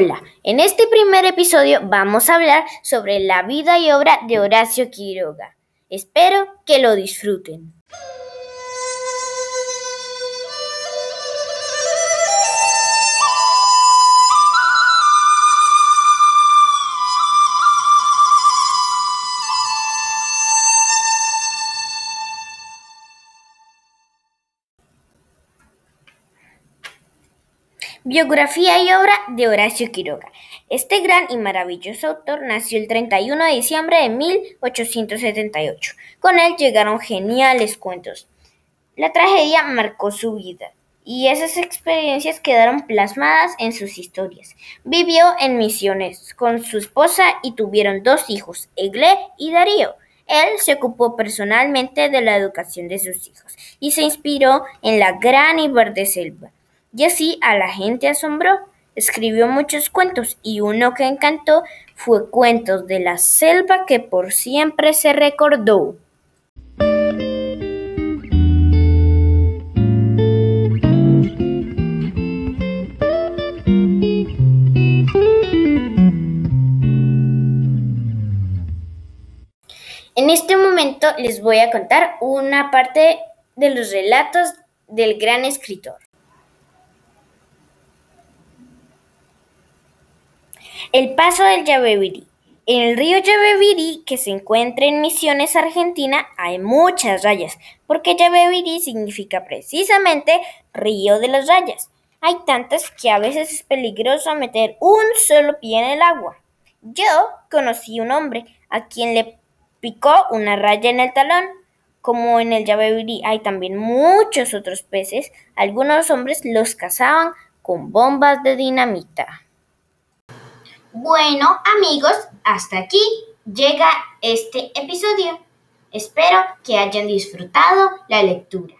Hola, en este primer episodio vamos a hablar sobre la vida y obra de Horacio Quiroga. Espero que lo disfruten. Biografía y obra de Horacio Quiroga. Este gran y maravilloso autor nació el 31 de diciembre de 1878. Con él llegaron geniales cuentos. La tragedia marcó su vida y esas experiencias quedaron plasmadas en sus historias. Vivió en Misiones con su esposa y tuvieron dos hijos, Egle y Darío. Él se ocupó personalmente de la educación de sus hijos y se inspiró en la gran y verde selva y así a la gente asombró. Escribió muchos cuentos y uno que encantó fue Cuentos de la Selva que por siempre se recordó. En este momento les voy a contar una parte de los relatos del gran escritor. El paso del Yabebirí. En el río Yabebirí, que se encuentra en Misiones, Argentina, hay muchas rayas, porque Yabebirí significa precisamente río de las rayas. Hay tantas que a veces es peligroso meter un solo pie en el agua. Yo conocí un hombre a quien le picó una raya en el talón. Como en el Yabebirí hay también muchos otros peces, algunos hombres los cazaban con bombas de dinamita. Bueno, amigos, hasta aquí llega este episodio. Espero que hayan disfrutado la lectura.